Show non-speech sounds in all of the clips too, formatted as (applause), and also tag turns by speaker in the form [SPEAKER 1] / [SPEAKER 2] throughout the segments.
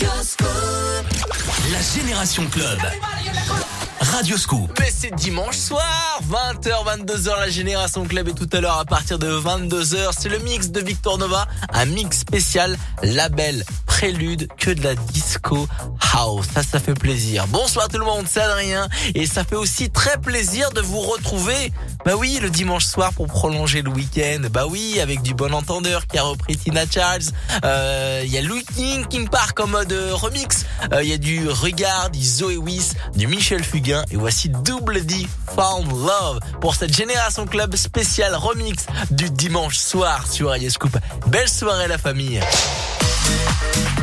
[SPEAKER 1] La Génération Club. Radio Scoop.
[SPEAKER 2] Mais c'est dimanche soir, 20h, 22h, la Génération Club et tout à l'heure à partir de 22h, c'est le mix de Victor Nova, un mix spécial label prélude que de la disco house. Ça, ça fait plaisir. Bonsoir tout le monde, c'est Adrien et ça fait aussi très plaisir de vous retrouver. Bah oui, le dimanche soir pour prolonger le week-end. Bah oui, avec du bon entendeur qui a repris Tina Charles. Euh, Il y a Louis King, King Park en mode euh, remix. Euh, Il y a du Regard, du Zoé Wiss, du Michel Fugain et voici Double D Found Love pour cette génération club spéciale remix du dimanche soir sur Radio Scoop. Belle soirée la famille.
[SPEAKER 3] Thank you.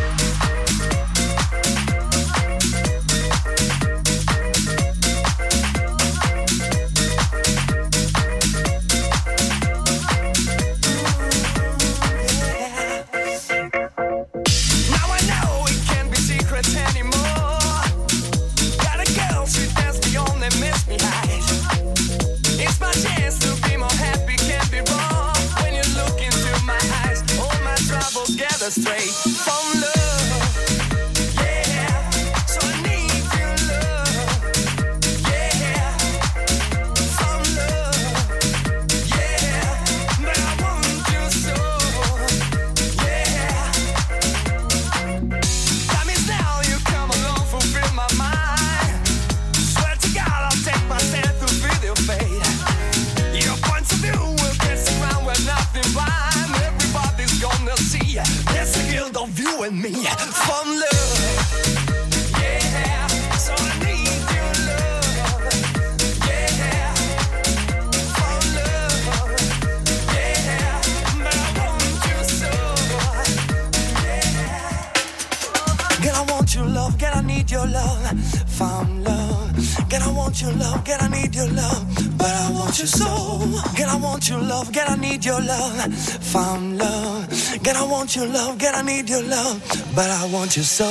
[SPEAKER 3] Want your love, girl, I need your love. But I want your soul. Girl, I want your love, girl, I need your love. Found love. Girl, I want your love, girl, I need your love. But I want soul. So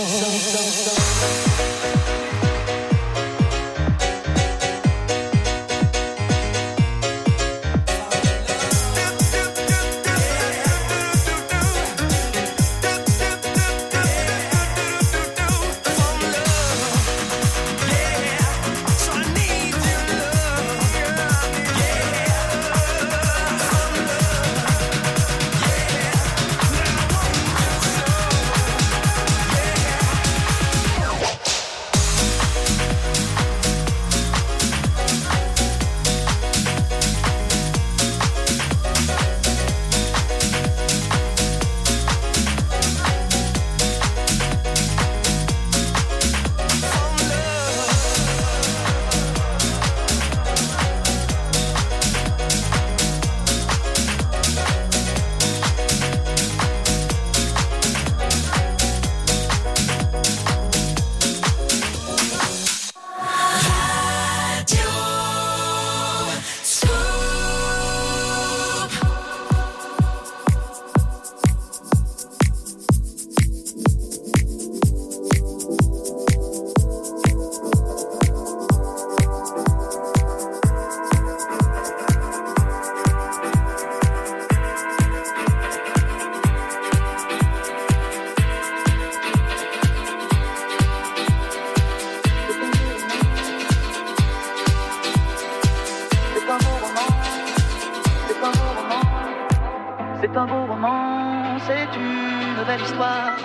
[SPEAKER 4] un beau roman, c'est une belle histoire,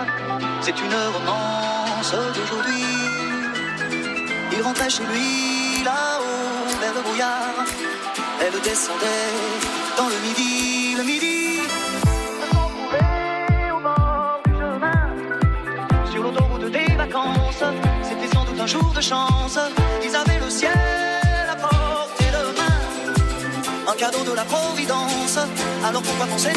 [SPEAKER 4] c'est une romance d'aujourd'hui. Il rentrait chez lui là-haut vers le brouillard, elle descendait dans le midi, le midi. Au bord du chemin, sur l'autoroute des vacances, c'était sans doute un jour de chance. Ils avaient le ciel cadeau de la Providence. Alors pourquoi penser?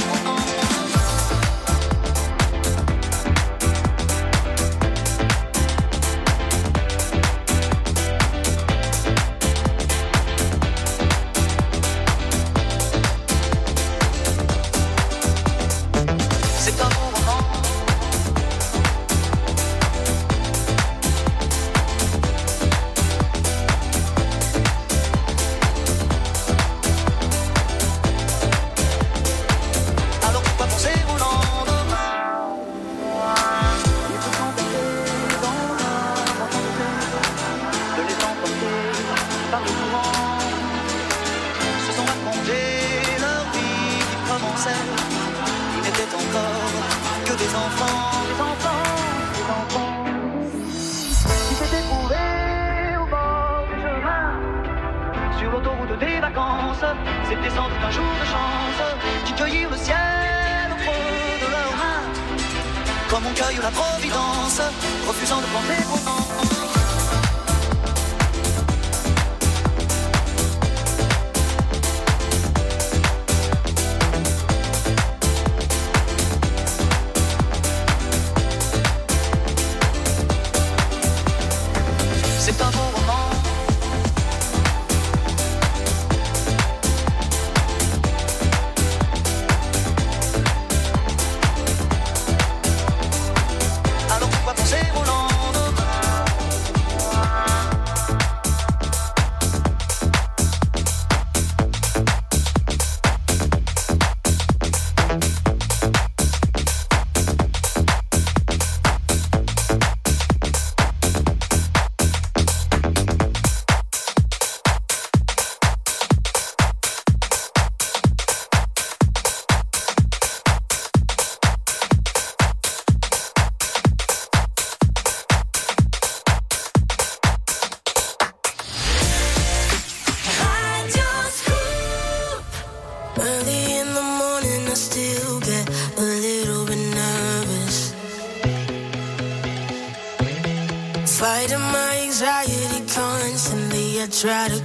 [SPEAKER 5] Try to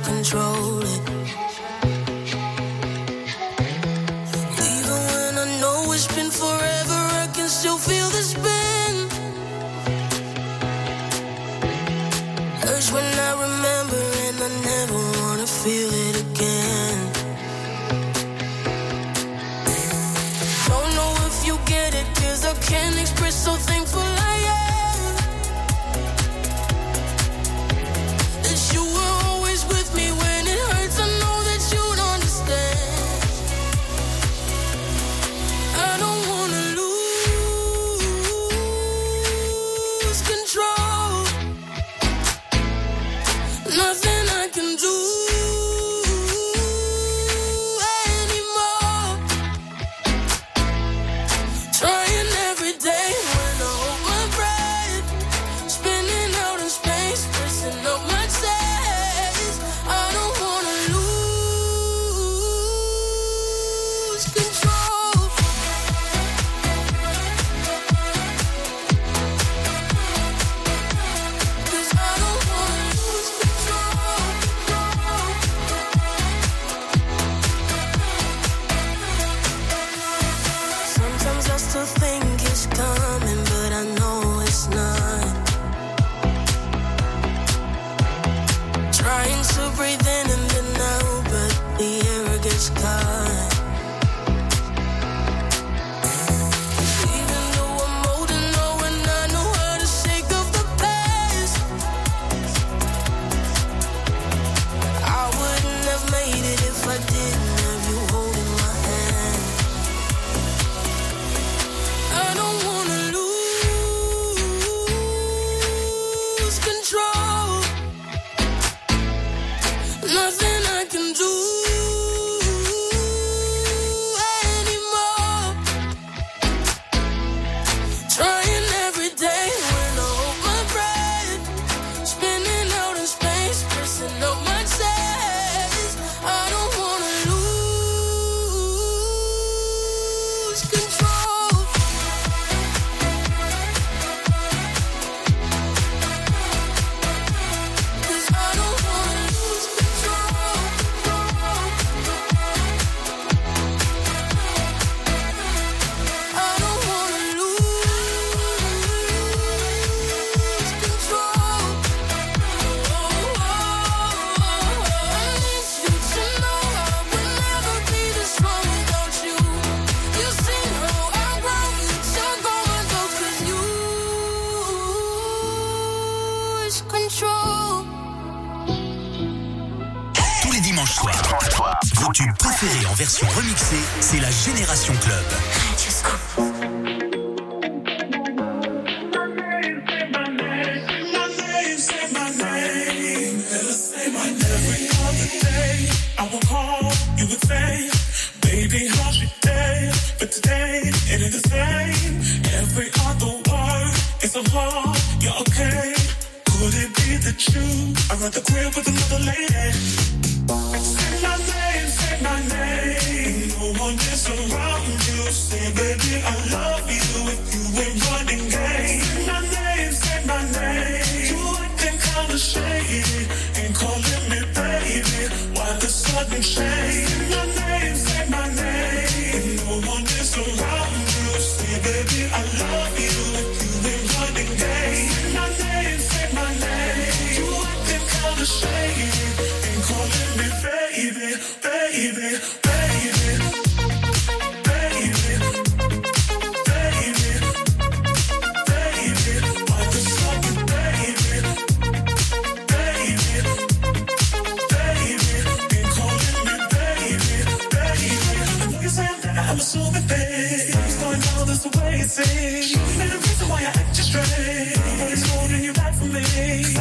[SPEAKER 5] me.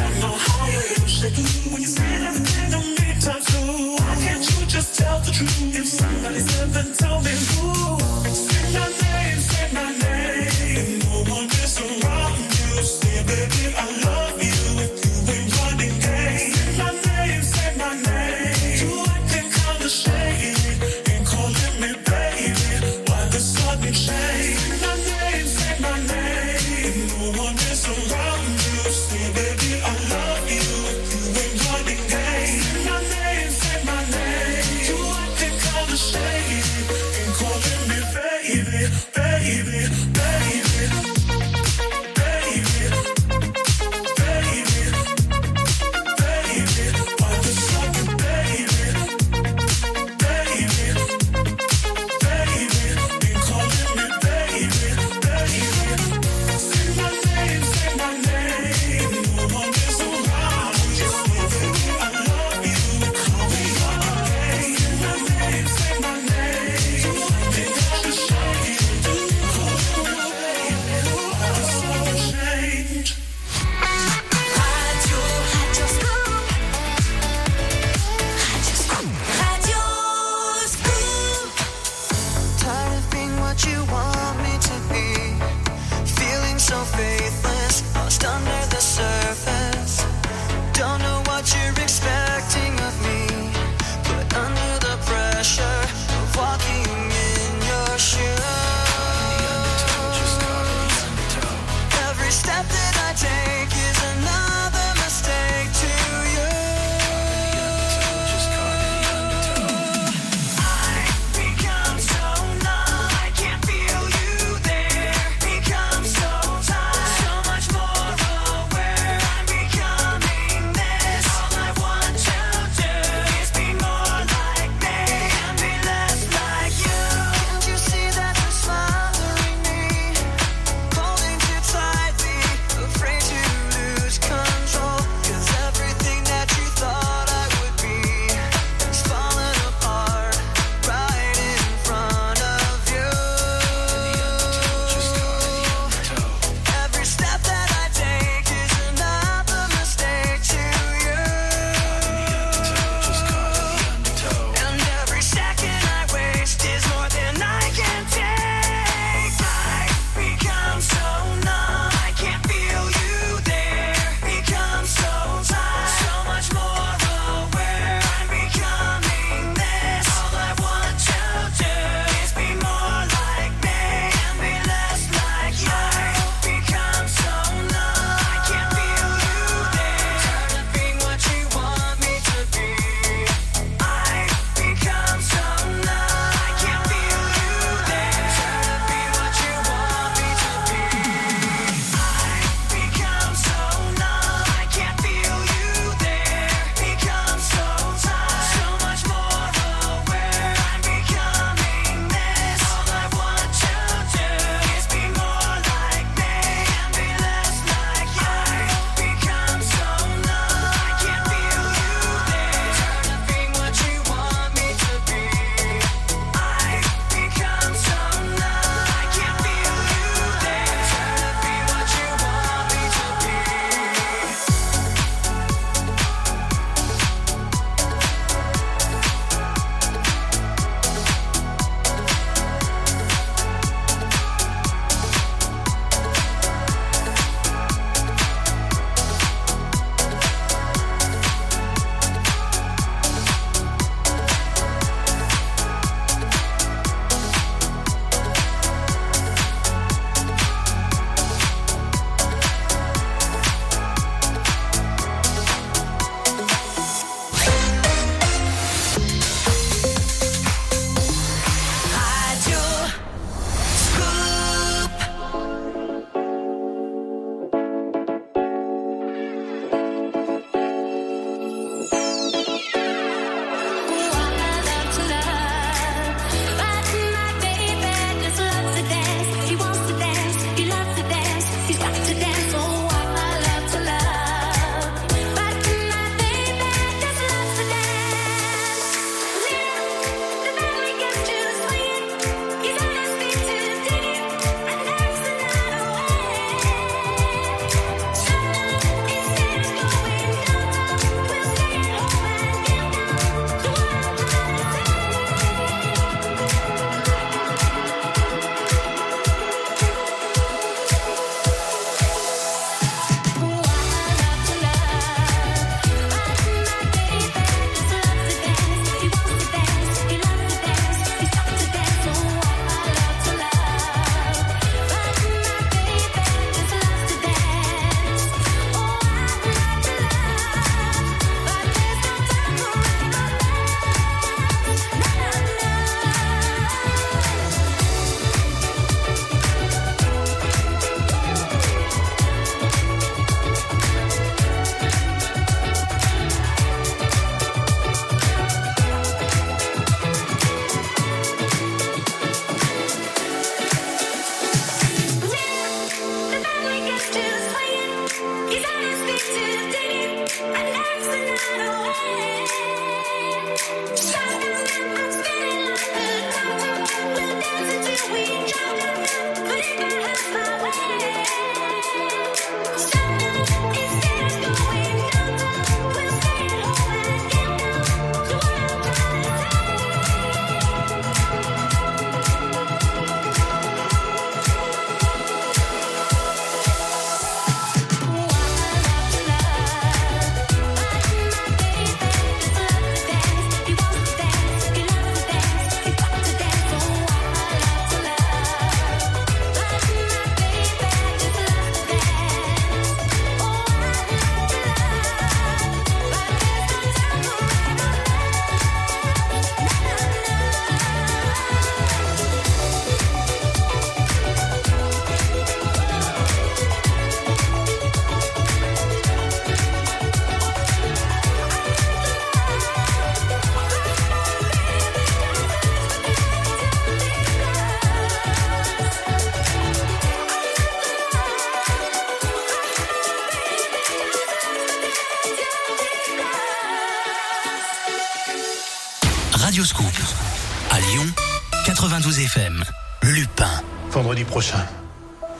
[SPEAKER 6] Vendredi prochain,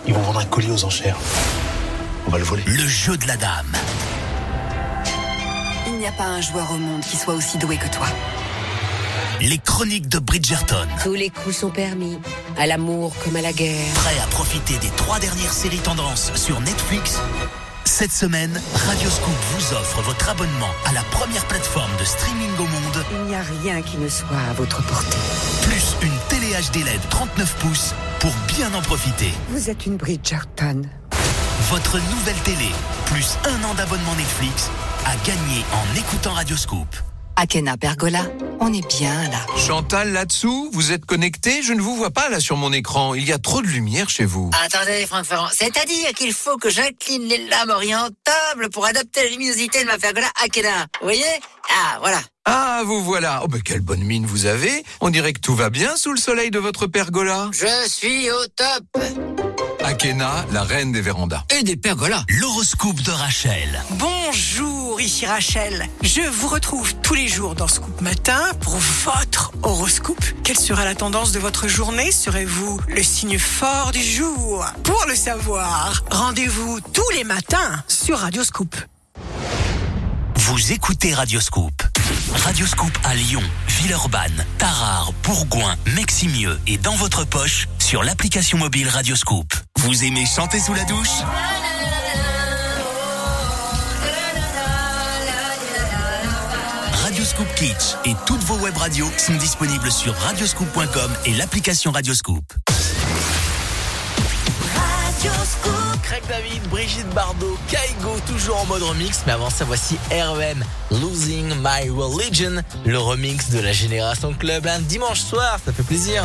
[SPEAKER 6] ils vont vendre un colis aux enchères. On va le voler.
[SPEAKER 1] Le jeu de la dame.
[SPEAKER 7] Il n'y a pas un joueur au monde qui soit aussi doué que toi.
[SPEAKER 1] Les chroniques de Bridgerton.
[SPEAKER 8] Tous les coups sont permis, à l'amour comme à la guerre.
[SPEAKER 1] Prêt à profiter des trois dernières séries tendances sur Netflix? Cette semaine, Radioscoop vous offre votre abonnement à la première plateforme de streaming au monde,
[SPEAKER 8] Il n'y a rien qui ne soit à votre portée.
[SPEAKER 1] plus une HD LED 39 pouces pour bien en profiter.
[SPEAKER 8] Vous êtes une Bridgerton.
[SPEAKER 1] Votre nouvelle télé, plus un an d'abonnement Netflix, à gagner en écoutant Radioscoop.
[SPEAKER 7] Akena Pergola, on est bien là.
[SPEAKER 9] Chantal, là-dessous, vous êtes connecté Je ne vous vois pas là sur mon écran. Il y a trop de lumière chez vous.
[SPEAKER 10] Attendez, Franck Ferrand. C'est-à-dire qu'il faut que j'incline les lames orientables pour adapter la luminosité de ma pergola Akena. Vous voyez? Ah, voilà.
[SPEAKER 9] Ah, vous voilà. Oh, ben quelle bonne mine vous avez. On dirait que tout va bien sous le soleil de votre pergola.
[SPEAKER 10] Je suis au top.
[SPEAKER 9] Akena, la reine des vérandas.
[SPEAKER 10] Et des pergolas.
[SPEAKER 1] L'horoscope de Rachel.
[SPEAKER 11] Bonjour, ici Rachel. Je vous retrouve tous les jours dans Scoop Matin pour votre horoscope. Quelle sera la tendance de votre journée? Serez-vous le signe fort du jour? Pour le savoir, rendez-vous tous les matins sur Radio Scoop.
[SPEAKER 1] Vous écoutez Radioscoop. Radioscoop à Lyon, Villeurbanne, Tarare, Bourgoin, Meximieux et dans votre poche sur l'application mobile Radioscoop. Vous aimez chanter sous la douche? Radioscoop Kitsch et toutes vos web radios sont disponibles sur radioscoop.com et l'application Radioscoop.
[SPEAKER 12] Craig David, Brigitte Bardot, Kaigo, toujours en mode remix. Mais avant ça, voici REM, Losing My Religion, le remix de la Génération Club, un dimanche soir, ça fait plaisir.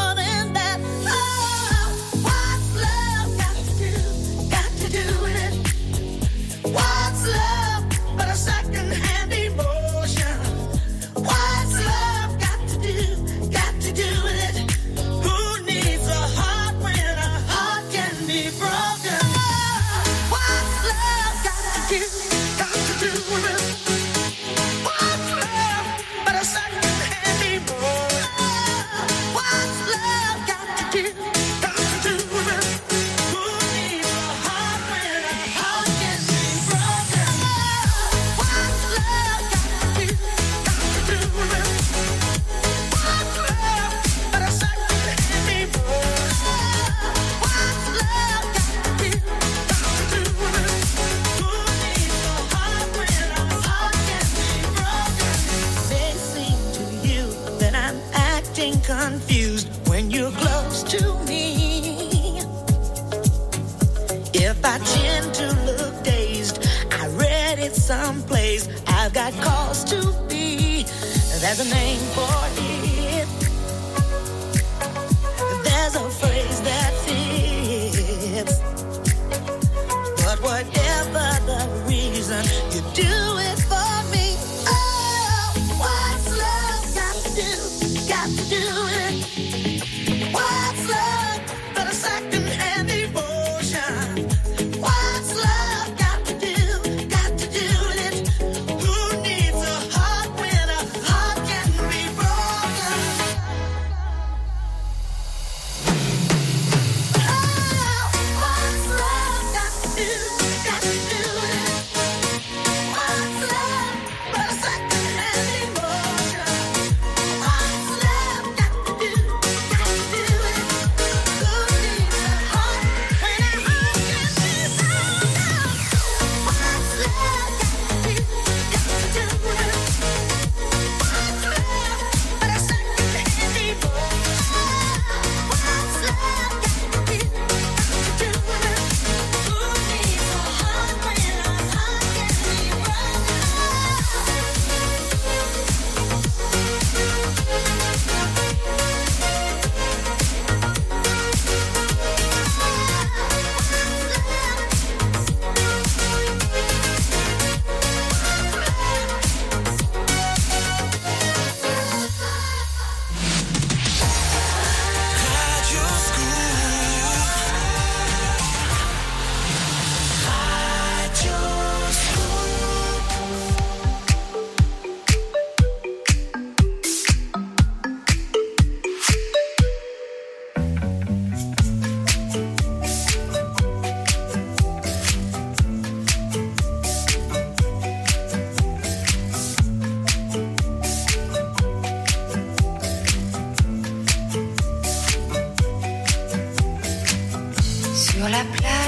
[SPEAKER 13] There's a name for it.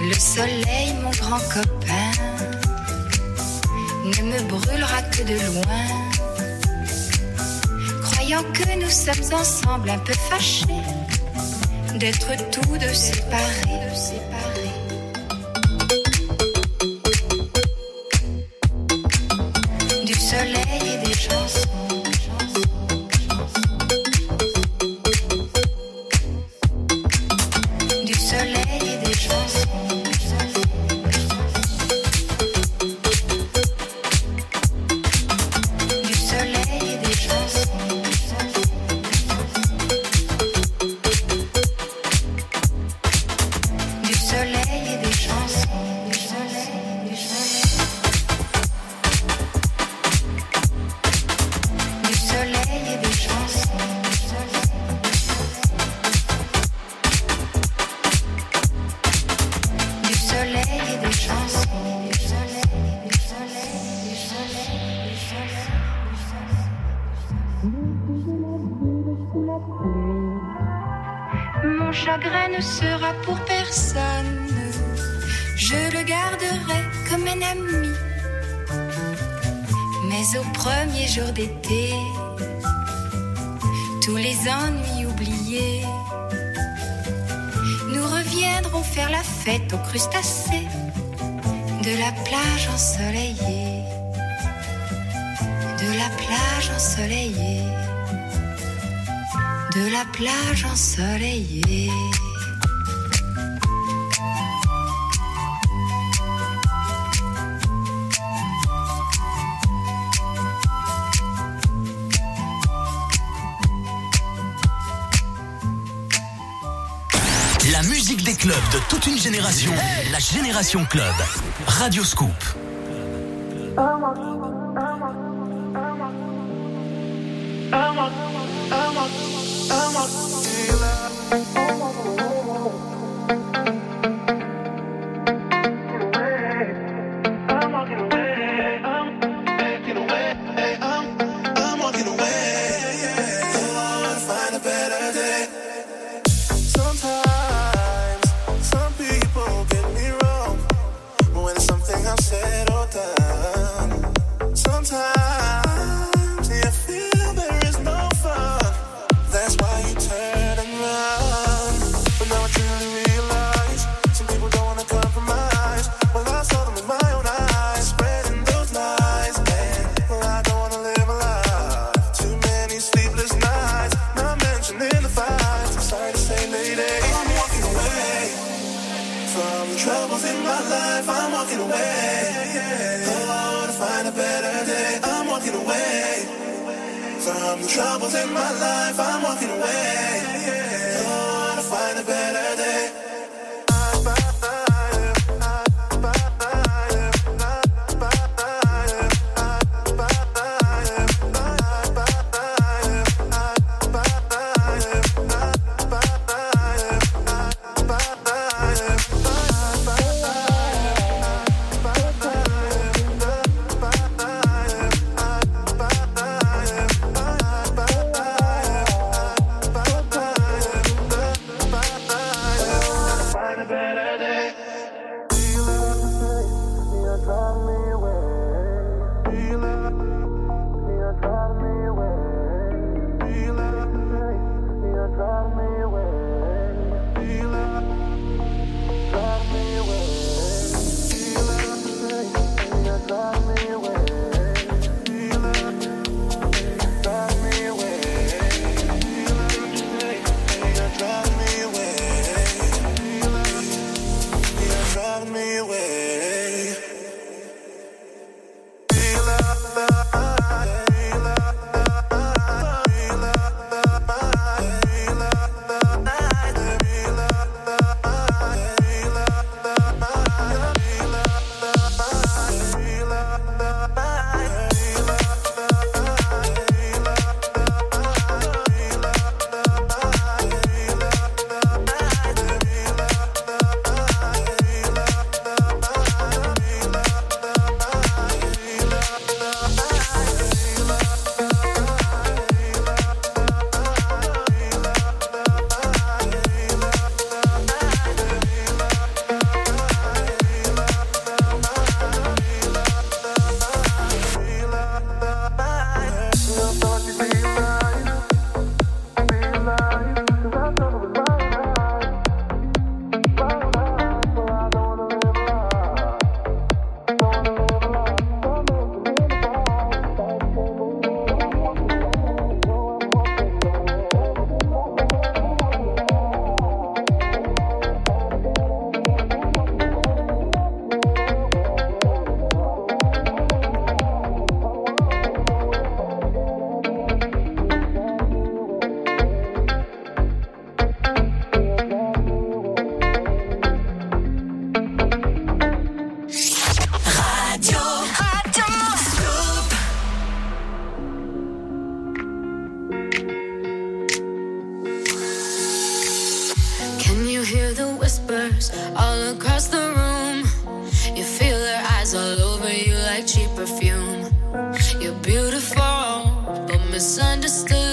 [SPEAKER 14] Le soleil, mon grand copain, ne me brûlera que de loin. Croyant que nous sommes ensemble un peu fâchés d'être tous deux séparés.
[SPEAKER 15] Club, Radio Scoop.
[SPEAKER 5] Hear the whispers all across the room. You feel their eyes all over you like cheap perfume. You're beautiful, but misunderstood.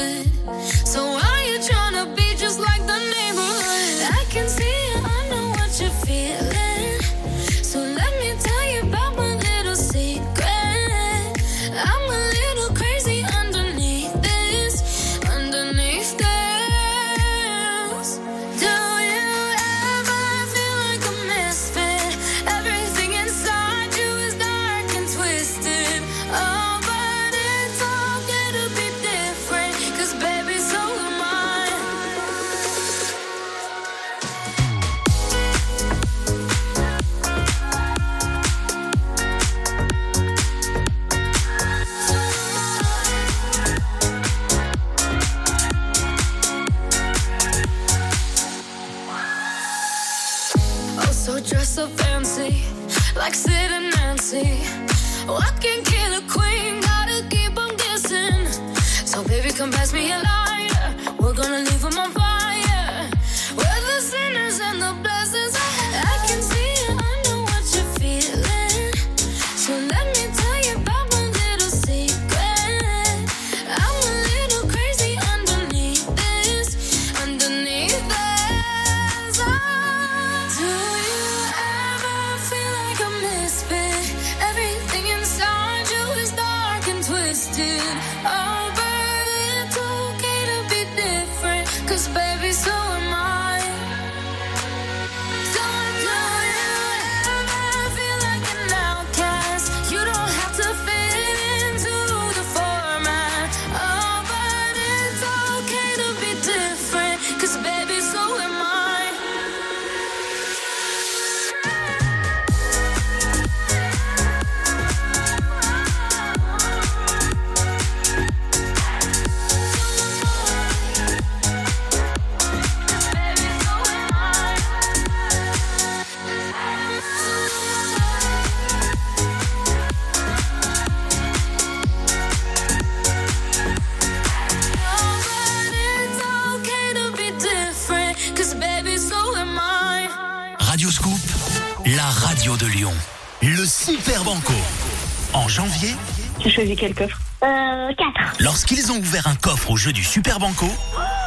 [SPEAKER 16] Quel coffre Euh, 4.
[SPEAKER 1] lorsqu'ils ont ouvert un coffre au jeu du Super Banco,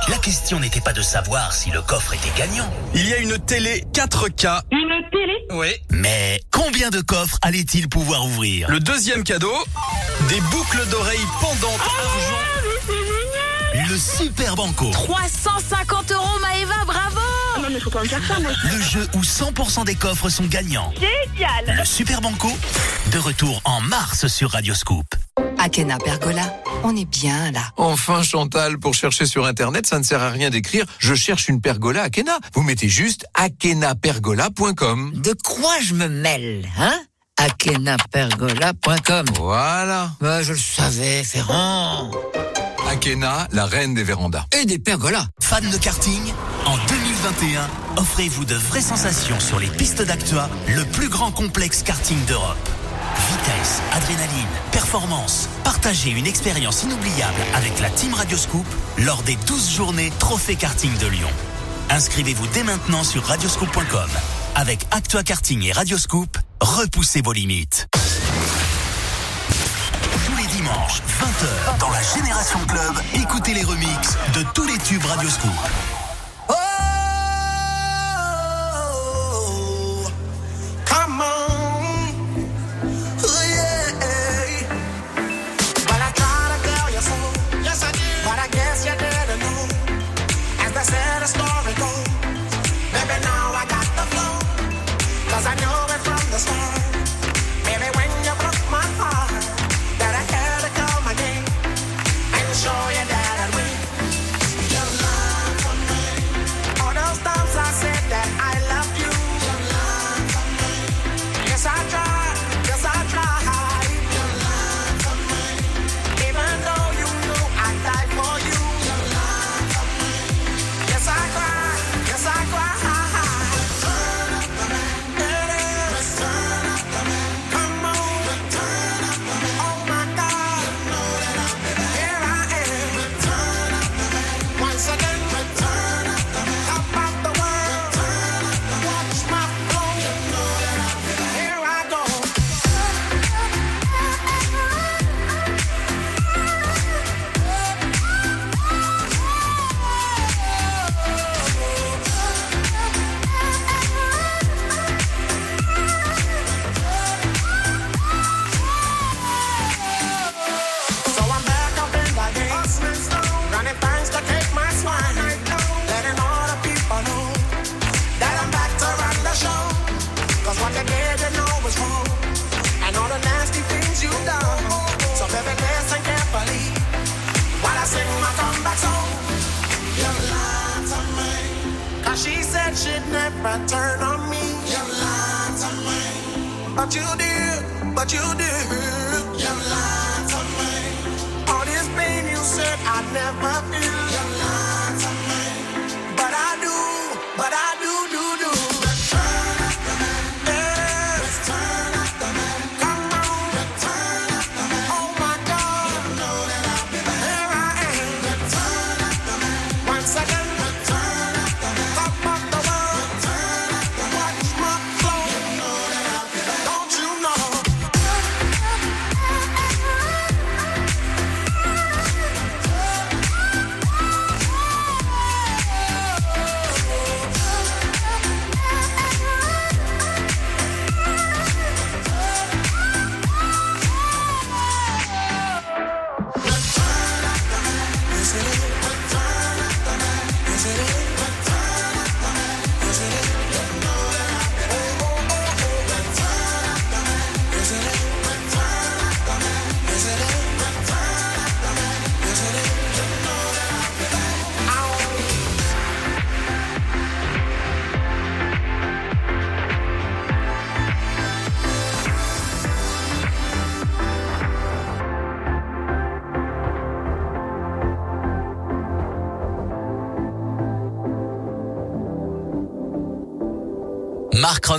[SPEAKER 1] la question n'était pas de savoir si le coffre était gagnant.
[SPEAKER 17] Il y a une télé 4K.
[SPEAKER 16] Une télé
[SPEAKER 17] Oui.
[SPEAKER 1] Mais combien de coffres allait-il pouvoir ouvrir?
[SPEAKER 17] Le deuxième cadeau, des boucles d'oreilles pendantes argent.
[SPEAKER 1] Le Super Banco.
[SPEAKER 18] 350 euros, Maëva, bravo
[SPEAKER 16] Ah non, mais faut pas me faire ça, moi.
[SPEAKER 1] Le jeu où 100% des coffres sont gagnants.
[SPEAKER 16] Génial
[SPEAKER 1] Le Super Banco, de retour en mars sur Radio Scoop.
[SPEAKER 7] Akena Pergola, on est bien là.
[SPEAKER 9] Enfin, Chantal, pour chercher sur Internet, ça ne sert à rien d'écrire « Je cherche une pergola Akena ». Vous mettez juste akenapergola.com.
[SPEAKER 10] De quoi je me mêle, hein? akenapergola.com.
[SPEAKER 9] Voilà.
[SPEAKER 10] Bah, je le savais, Ferrand.
[SPEAKER 9] Akena, la reine des vérandas.
[SPEAKER 10] Et des pergolas.
[SPEAKER 1] Fan de karting En 2021, offrez-vous de vraies sensations sur les pistes d'Actua, le plus grand complexe karting d'Europe. Adrénaline, performance. Partagez une expérience inoubliable avec la Team Radioscoop lors des 12 journées Trophée Karting de Lyon. Inscrivez-vous dès maintenant sur radioscoop.com. Avec Actua Karting et Radioscoop, repoussez vos limites. Tous les dimanches, 20h, dans la Génération Club, écoutez les remixes de tous les tubes Radioscoop.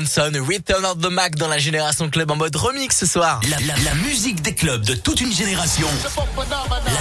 [SPEAKER 19] Return of the
[SPEAKER 2] Mac dans la Génération Club en mode remix ce soir.
[SPEAKER 1] La musique des clubs de toute une génération.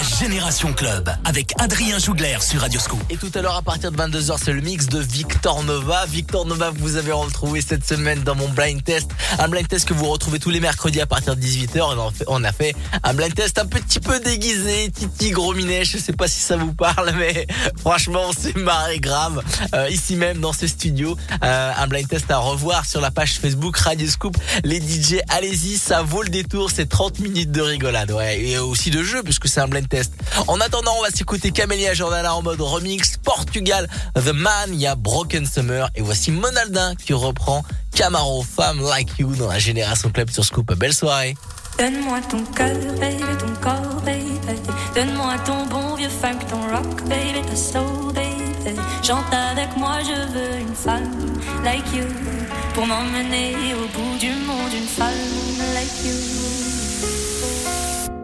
[SPEAKER 1] Génération Club avec Adrien Jougler sur Radioscoop.
[SPEAKER 2] Et tout à l'heure à partir de 22h c'est le mix de Victor Nova. Victor Nova vous avez retrouvé cette semaine dans mon blind test. Un blind test que vous retrouvez tous les mercredis à partir de 18h. On, a fait un blind test un petit peu déguisé, Titi Gros Minet. Je sais pas si ça vous parle mais (laughs) franchement on s'est marré grave. Euh, ici même dans ce studio. Euh, un blind test à revoir sur la page Facebook Radio Scoop. Les DJ, allez-y, ça vaut le détour. C'est 30 minutes de rigolade. Ouais, et aussi de jeu puisque c'est un blind test. En attendant, on va s'écouter Camélia Jordana en mode remix. Portugal, The Man, il y a Broken Summer. Et voici Monaldin qui reprend Camaro, Femme Like You dans la Génération Club sur Scoop. Belle soirée.
[SPEAKER 5] Donne-moi ton cœur, baby, ton corps, baby. Donne-moi ton bon vieux funk, ton rock, baby, ta soul, baby. Chante avec moi, je veux une femme like you. Pour m'emmener au bout du monde, une femme like you.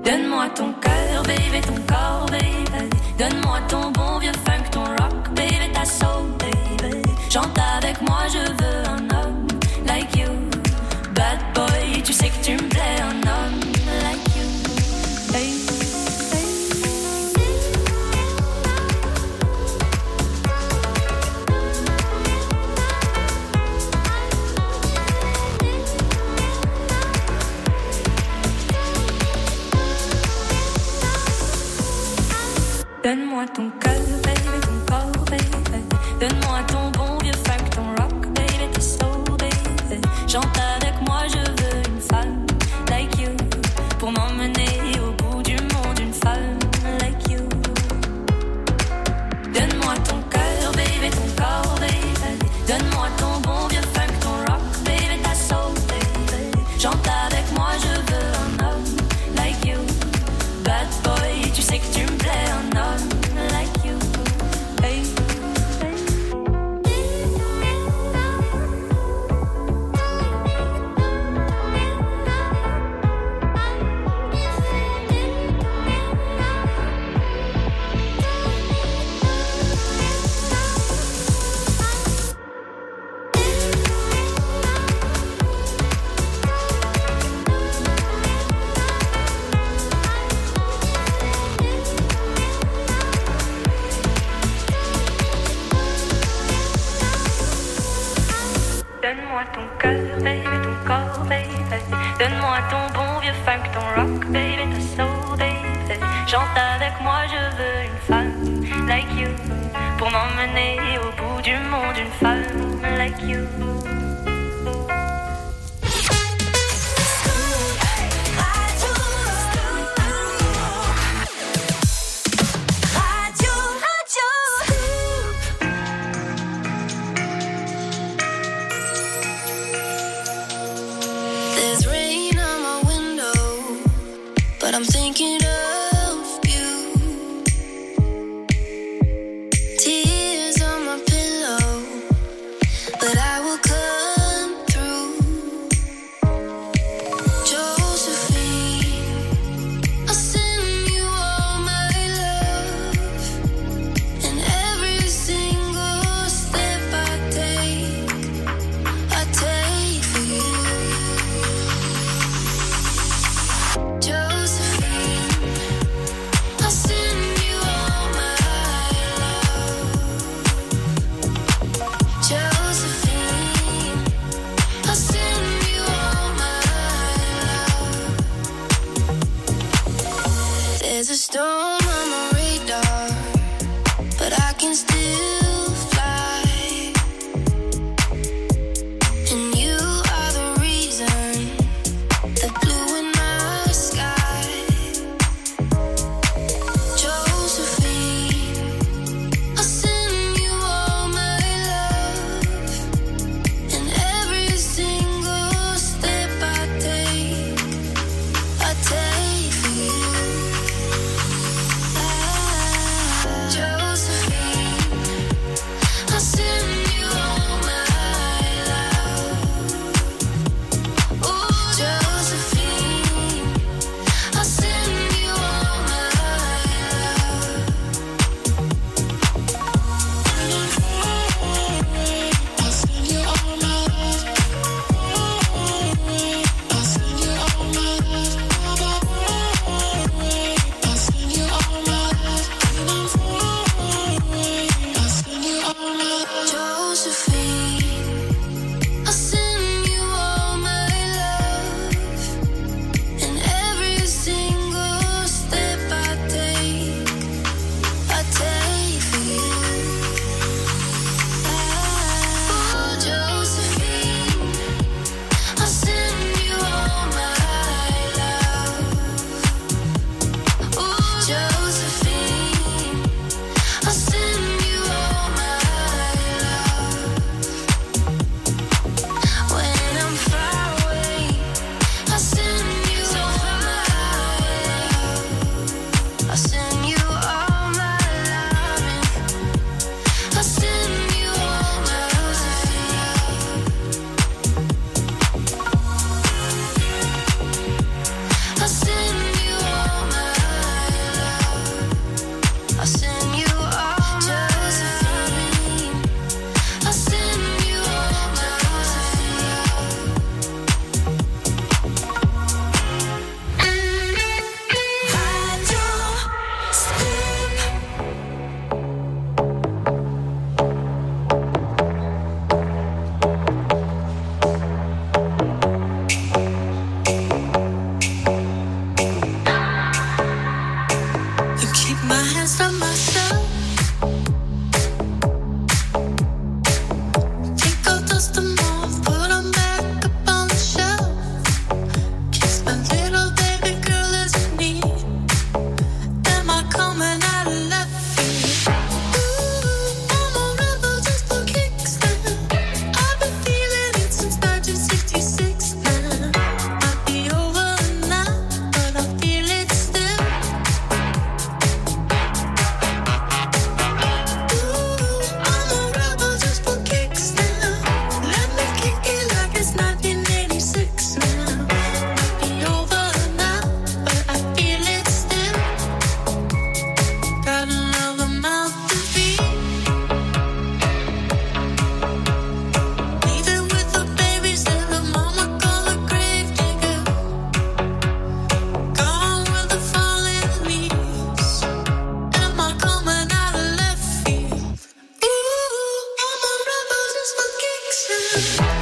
[SPEAKER 5] Donne-moi ton cœur, baby, ton corps, baby. Donne-moi ton bon vieux funk, ton rock, baby, ta soul, baby. Chante avec moi, je veux un homme Donne-moi ton cœur, baby, ton corps, baby. Donne-moi ton bon vieux funk, ton rock, baby, ta soul, baby. Chante
[SPEAKER 20] still
[SPEAKER 1] Bye.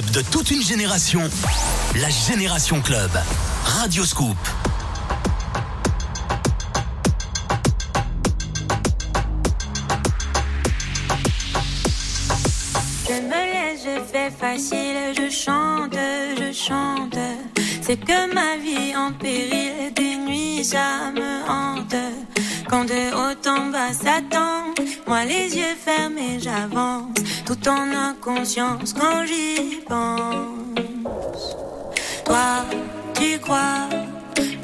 [SPEAKER 1] de toute une génération, la Génération Club. Radio Scoop.
[SPEAKER 5] Je me laisse, je fais facile, je chante, je chante. C'est que ma vie en péril, des nuits ça me hante. Quand de haut en bas s'attend, moi les yeux fermés j'avance. T'en as conscience quand j'y pense. Toi, tu crois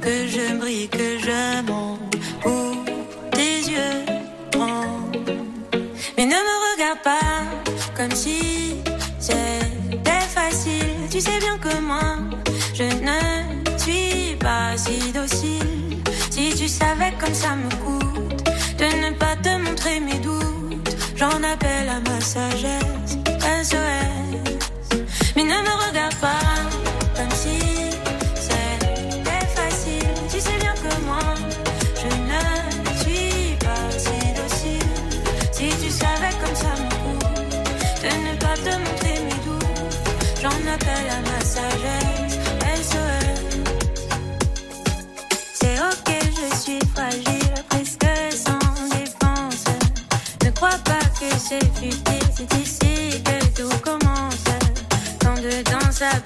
[SPEAKER 5] que je brille, que je monte. Pour tes yeux prends. Mais ne me regarde pas comme si c'était facile. Tu sais bien que moi, je ne suis pas si docile. Si tu savais comme ça me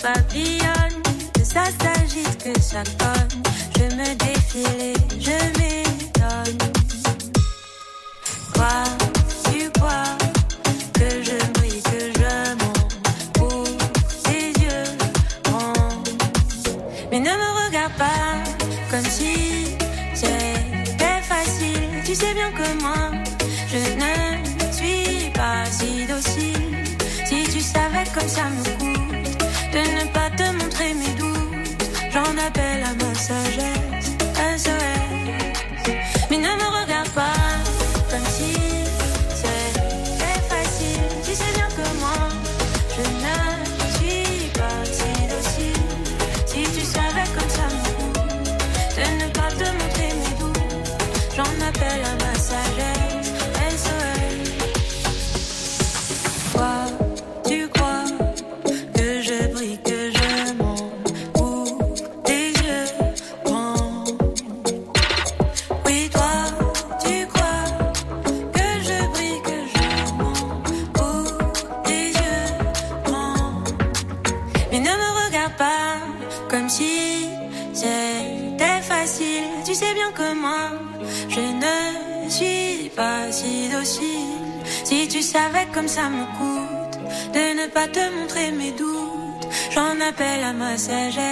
[SPEAKER 5] papillonne, que ça s'agite, que ça cogne. Je me défile passage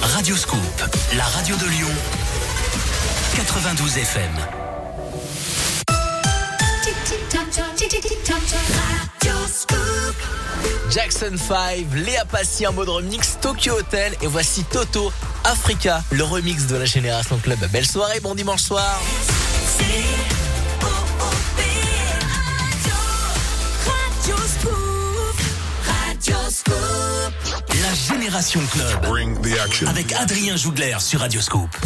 [SPEAKER 21] Radio Scoop,
[SPEAKER 1] la radio de Lyon, 92 FM.
[SPEAKER 2] Jackson 5, Léa Passy, un mode remix, Tokyo Hotel et voici Toto, Africa, le remix de la génération club. Belle soirée, bon dimanche soir.
[SPEAKER 1] Génération Club. Avec Adrien Jougler sur
[SPEAKER 22] Radioscope.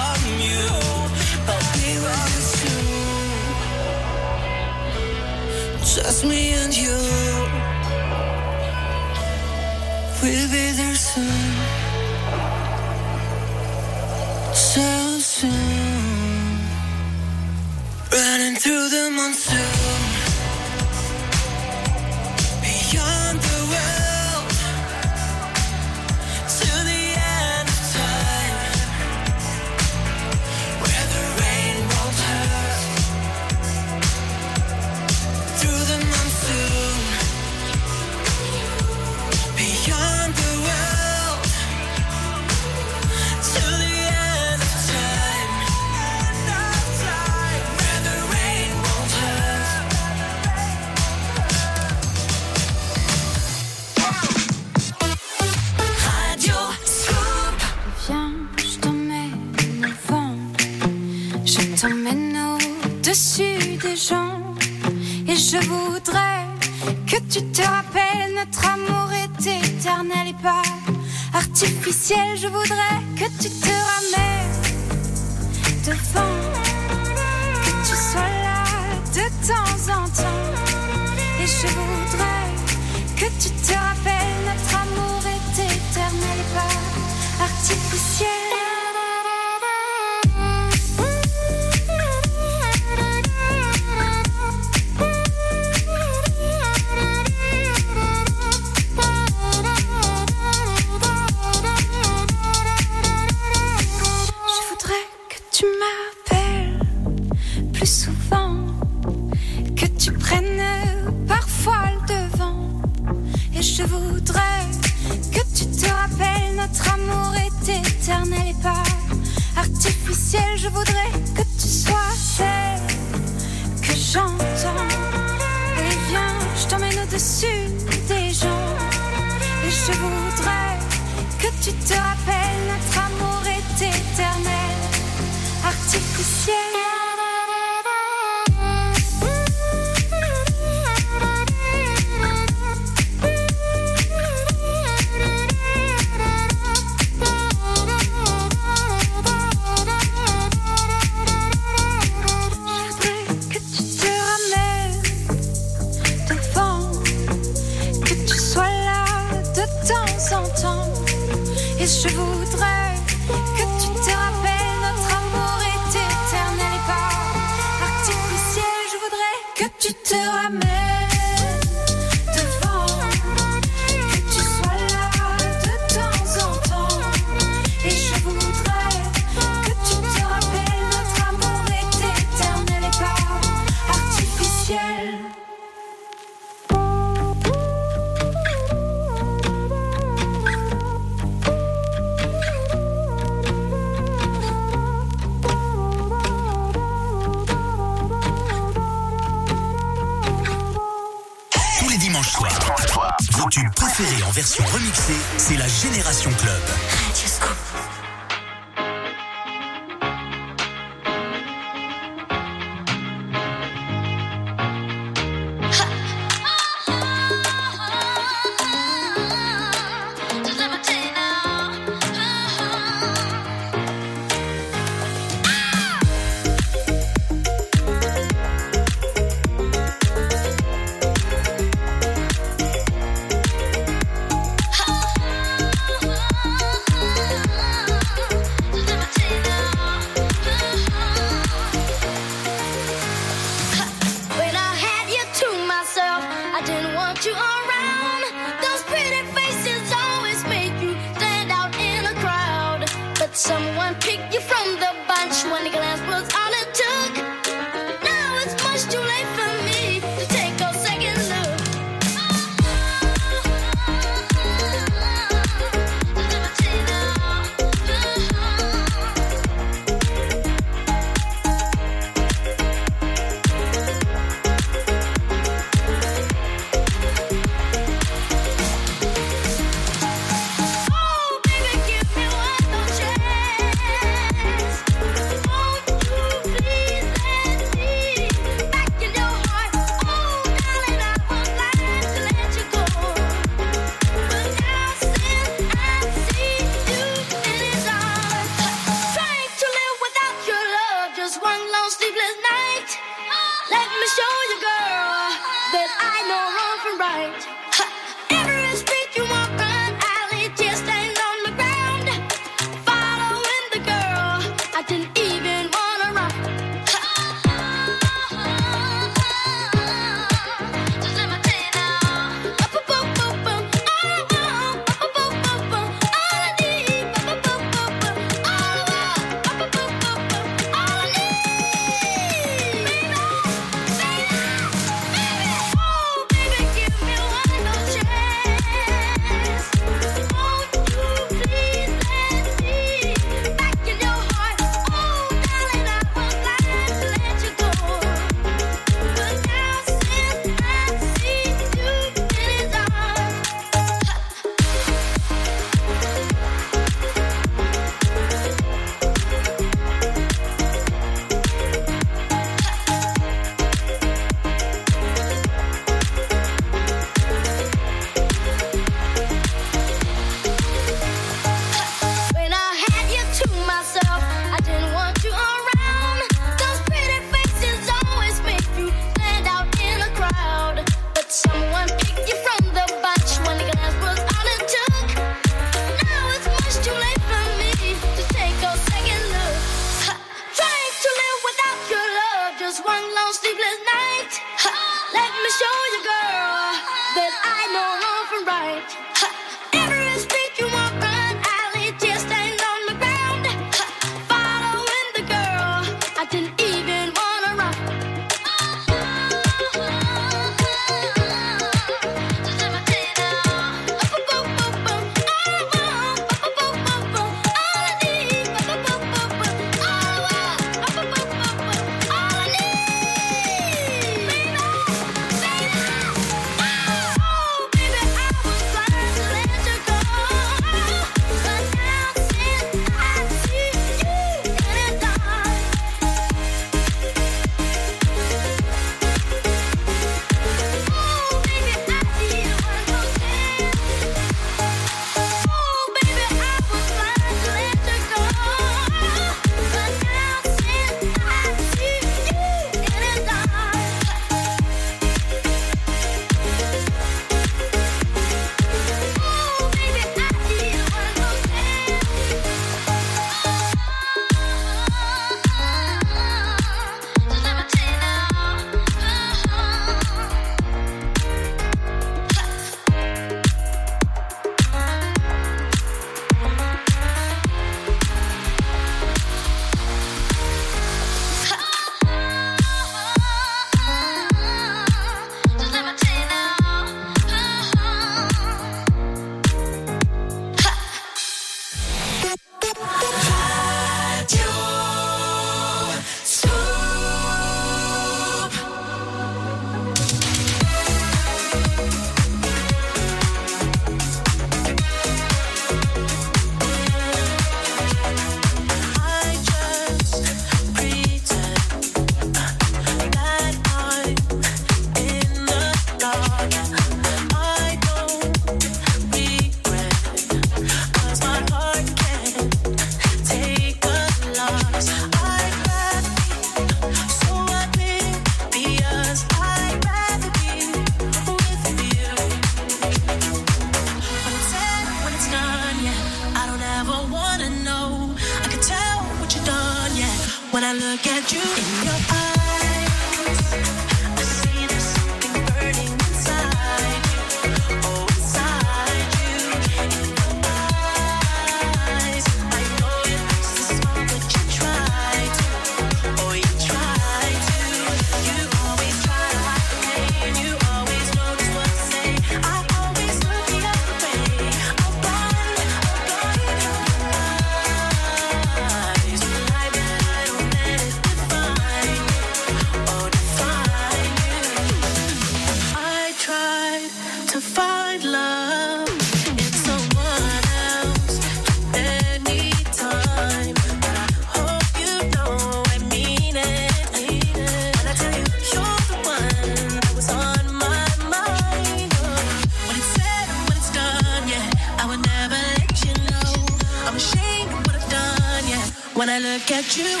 [SPEAKER 22] you.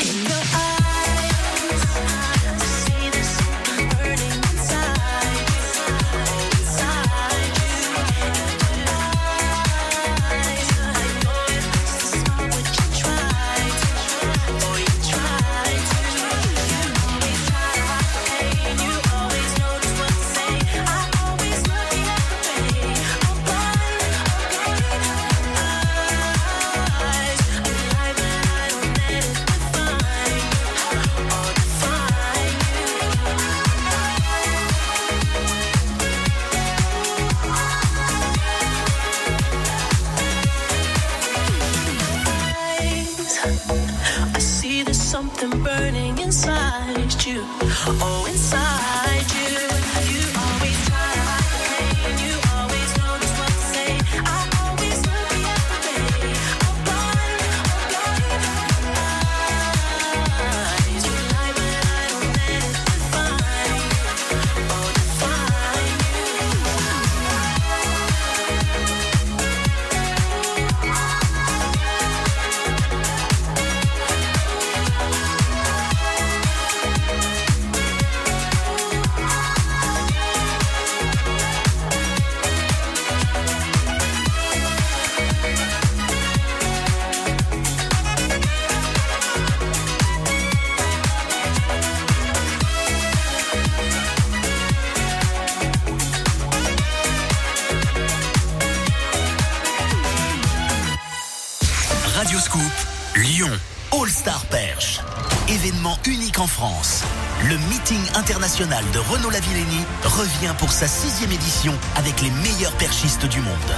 [SPEAKER 1] édition avec les meilleurs perchistes du monde.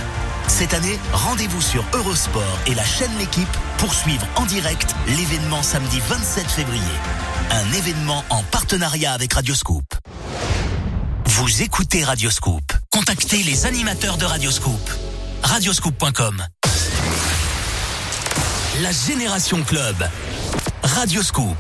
[SPEAKER 1] Cette année, rendez-vous sur Eurosport et la chaîne L'équipe pour suivre en direct l'événement samedi 27 février. Un événement en partenariat avec Radioscoop. Vous écoutez Radioscoop. Contactez les animateurs de Radioscoop. Radioscoop.com La Génération Club.
[SPEAKER 20] Radioscoop.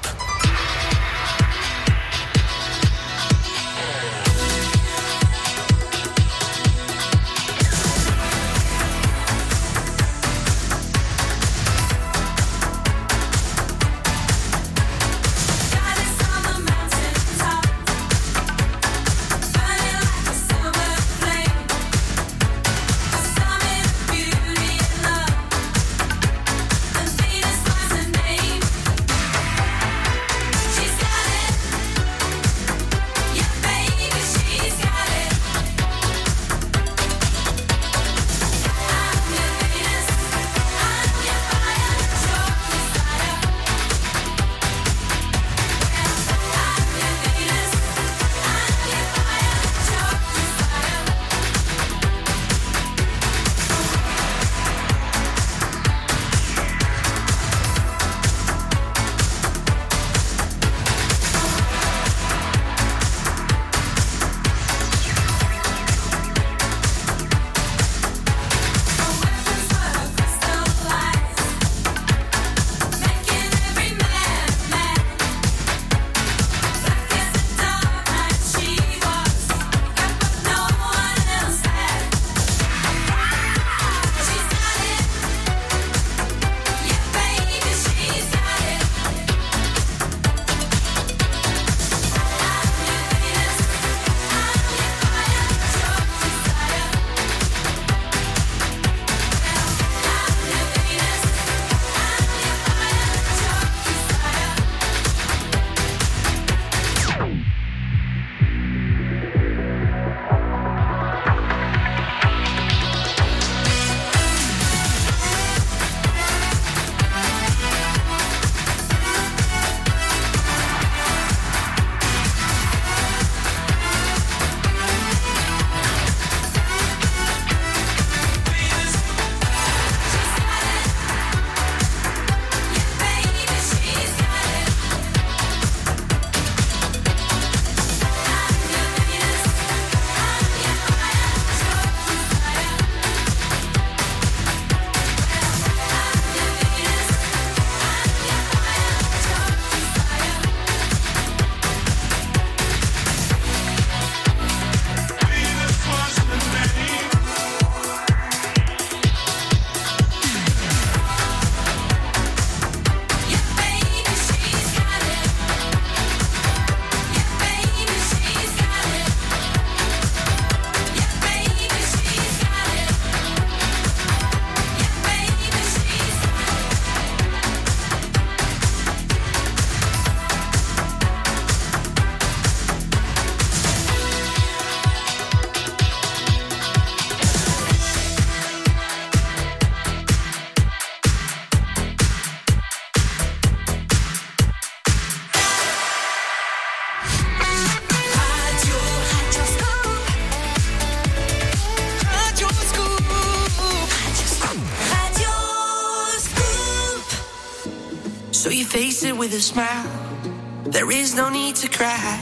[SPEAKER 20] No need to cry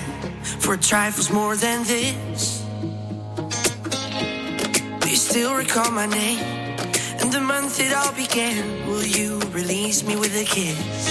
[SPEAKER 20] for trifles more than this. Do you still recall my name and the month it all began? Will you release me with a kiss?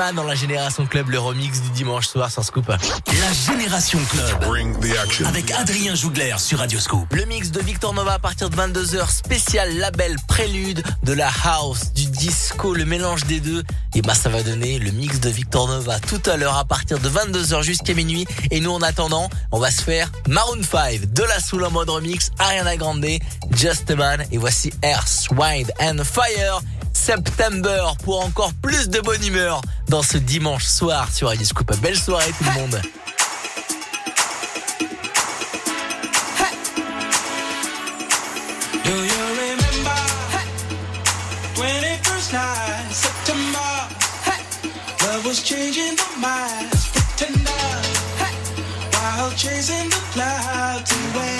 [SPEAKER 2] Dans la Génération Club, le remix du dimanche soir sur Scoop.
[SPEAKER 1] La Génération Club. Avec Adrien Jougler sur Radio Scoop.
[SPEAKER 2] Le mix de Victor Nova à partir de 22h, spécial label prélude de la house, du disco, le mélange des deux. Et bah ça va donner le mix de Victor Nova tout à l'heure à partir de 22h jusqu'à minuit. Et nous en attendant, on va se faire Maroon 5 de la soul en mode remix, Ariana Grande, Just a Man. Et voici Earth, Wind and Fire. September pour encore plus de bonne humeur dans ce dimanche soir sur Radio Scoop. Belle soirée tout le monde.
[SPEAKER 3] Do you remember? 21st night, September? Love was changing the minds, pretender, while chasing the clouds away.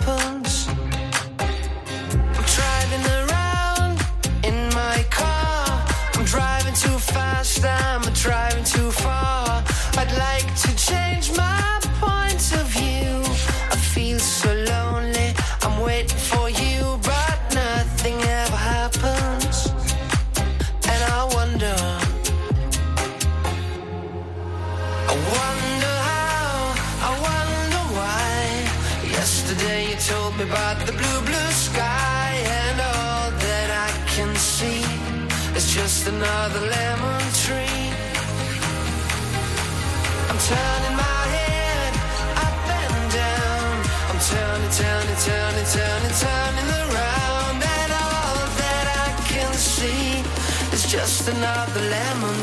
[SPEAKER 20] another lemon.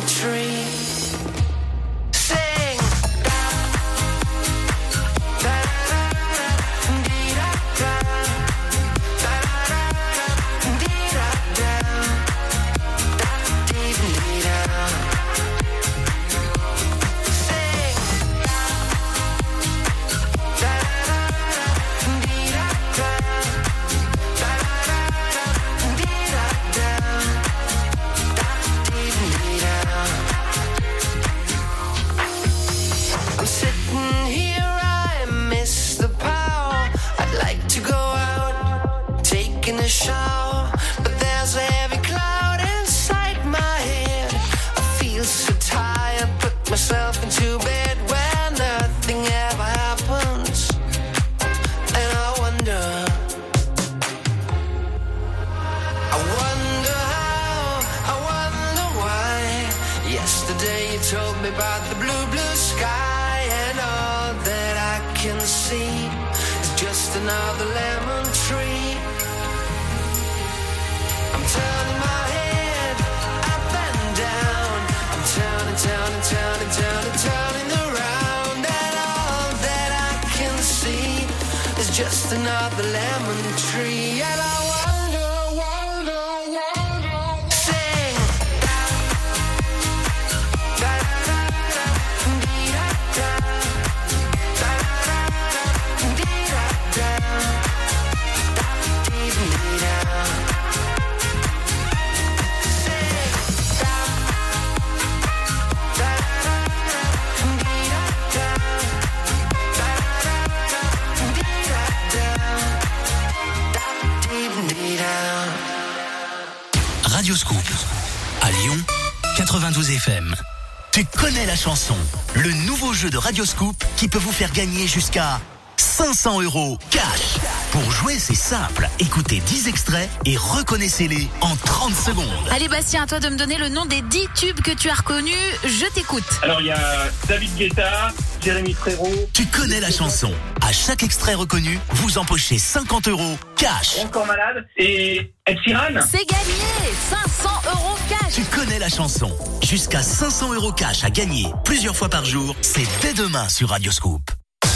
[SPEAKER 5] Chanson, le nouveau jeu de Radioscoop qui peut vous faire gagner jusqu'à 500 euros cash. Pour jouer, c'est simple. Écoutez 10 extraits et reconnaissez-les en 30 secondes.
[SPEAKER 18] Allez Bastien, à toi de me donner le nom des 10 tubes que tu as reconnus. Je t'écoute.
[SPEAKER 23] Alors il y a David Guetta, Jérémy Frérot.
[SPEAKER 5] Tu connais la chanson. À chaque extrait reconnu, vous empochez 50 euros cash.
[SPEAKER 23] Encore malade. Et Ed Sheeran.
[SPEAKER 18] C'est gagné 500 euros cash.
[SPEAKER 5] Tu connais la chanson. Jusqu'à 500 euros cash à gagner plusieurs fois par jour, c'est dès demain sur Radioscoop. Tous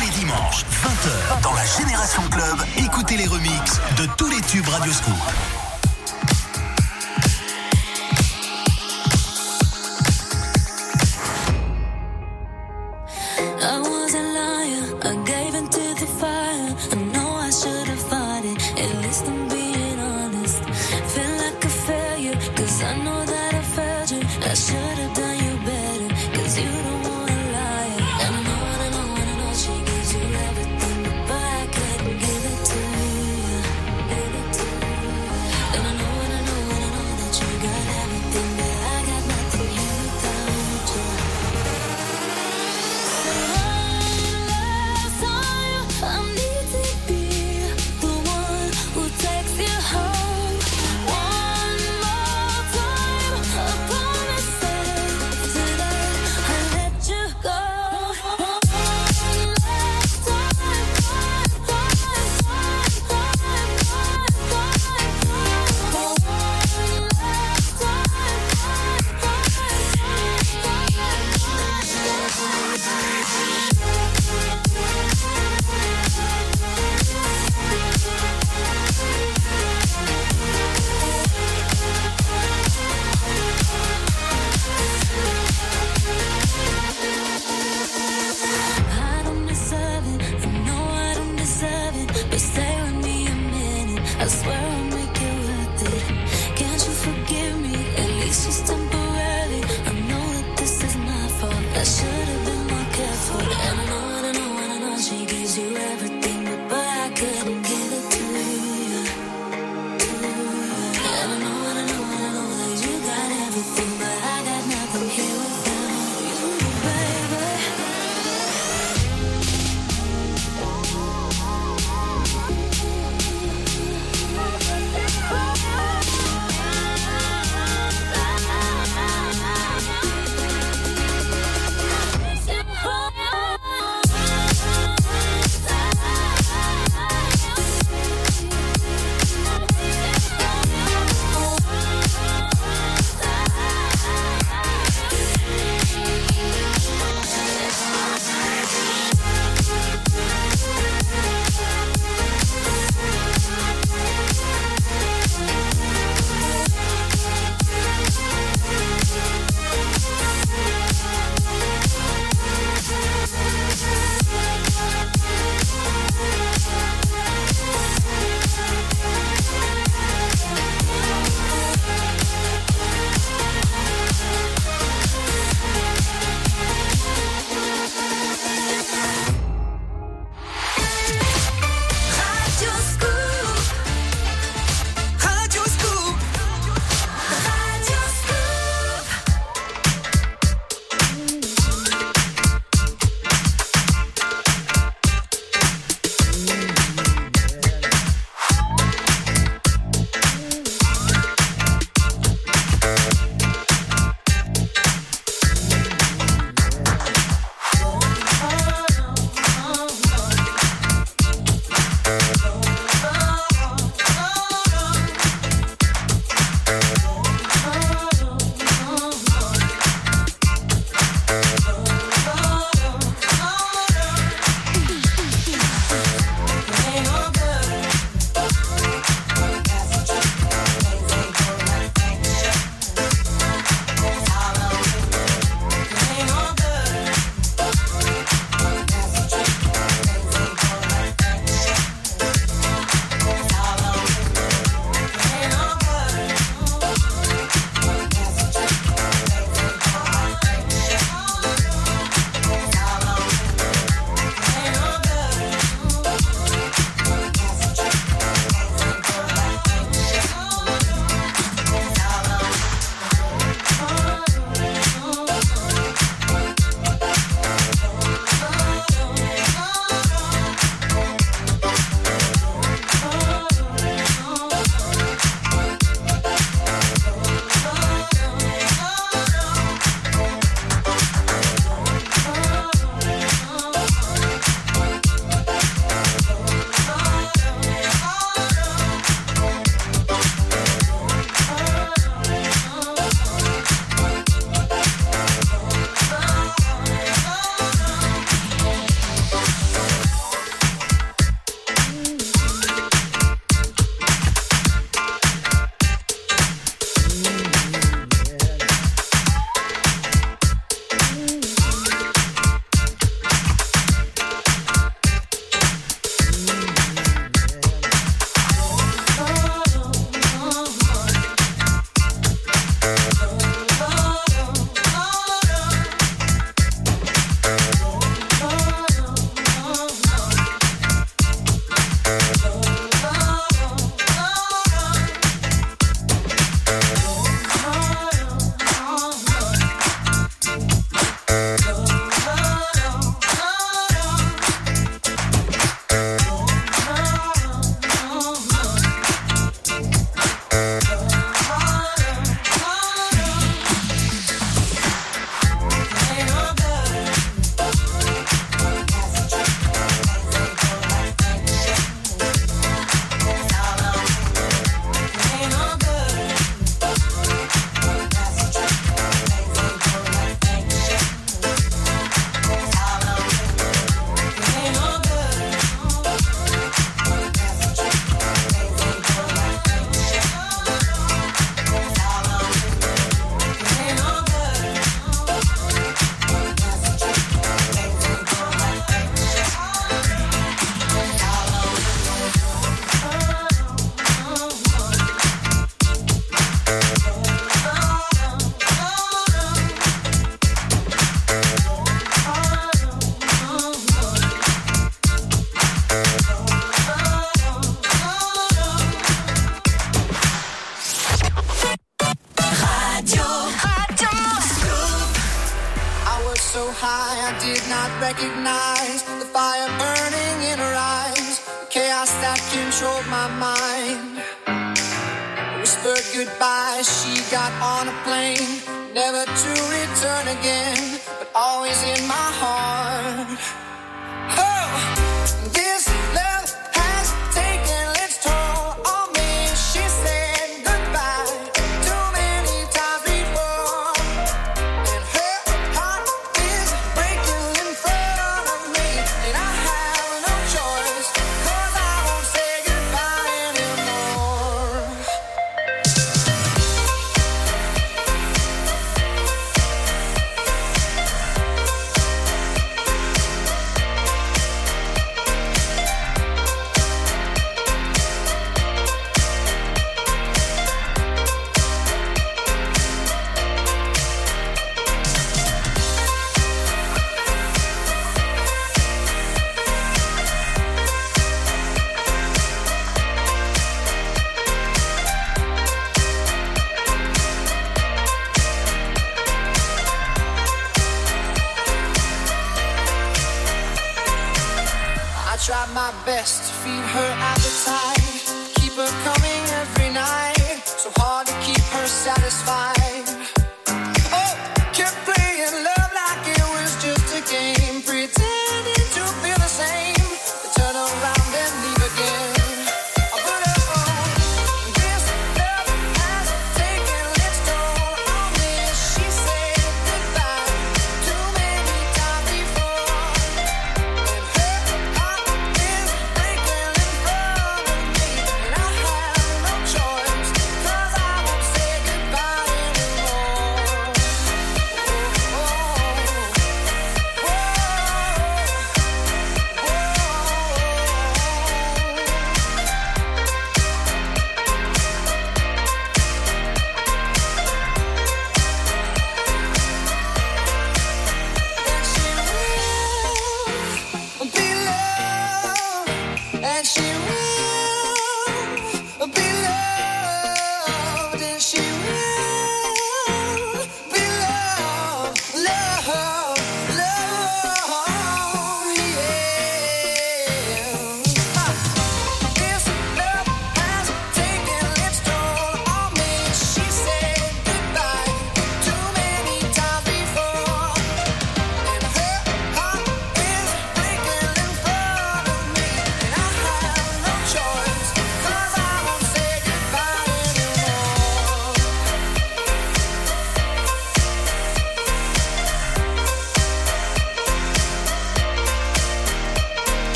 [SPEAKER 5] les dimanches, 20h, dans la Génération Club, écoutez les remixes de tous les tubes Radioscoop.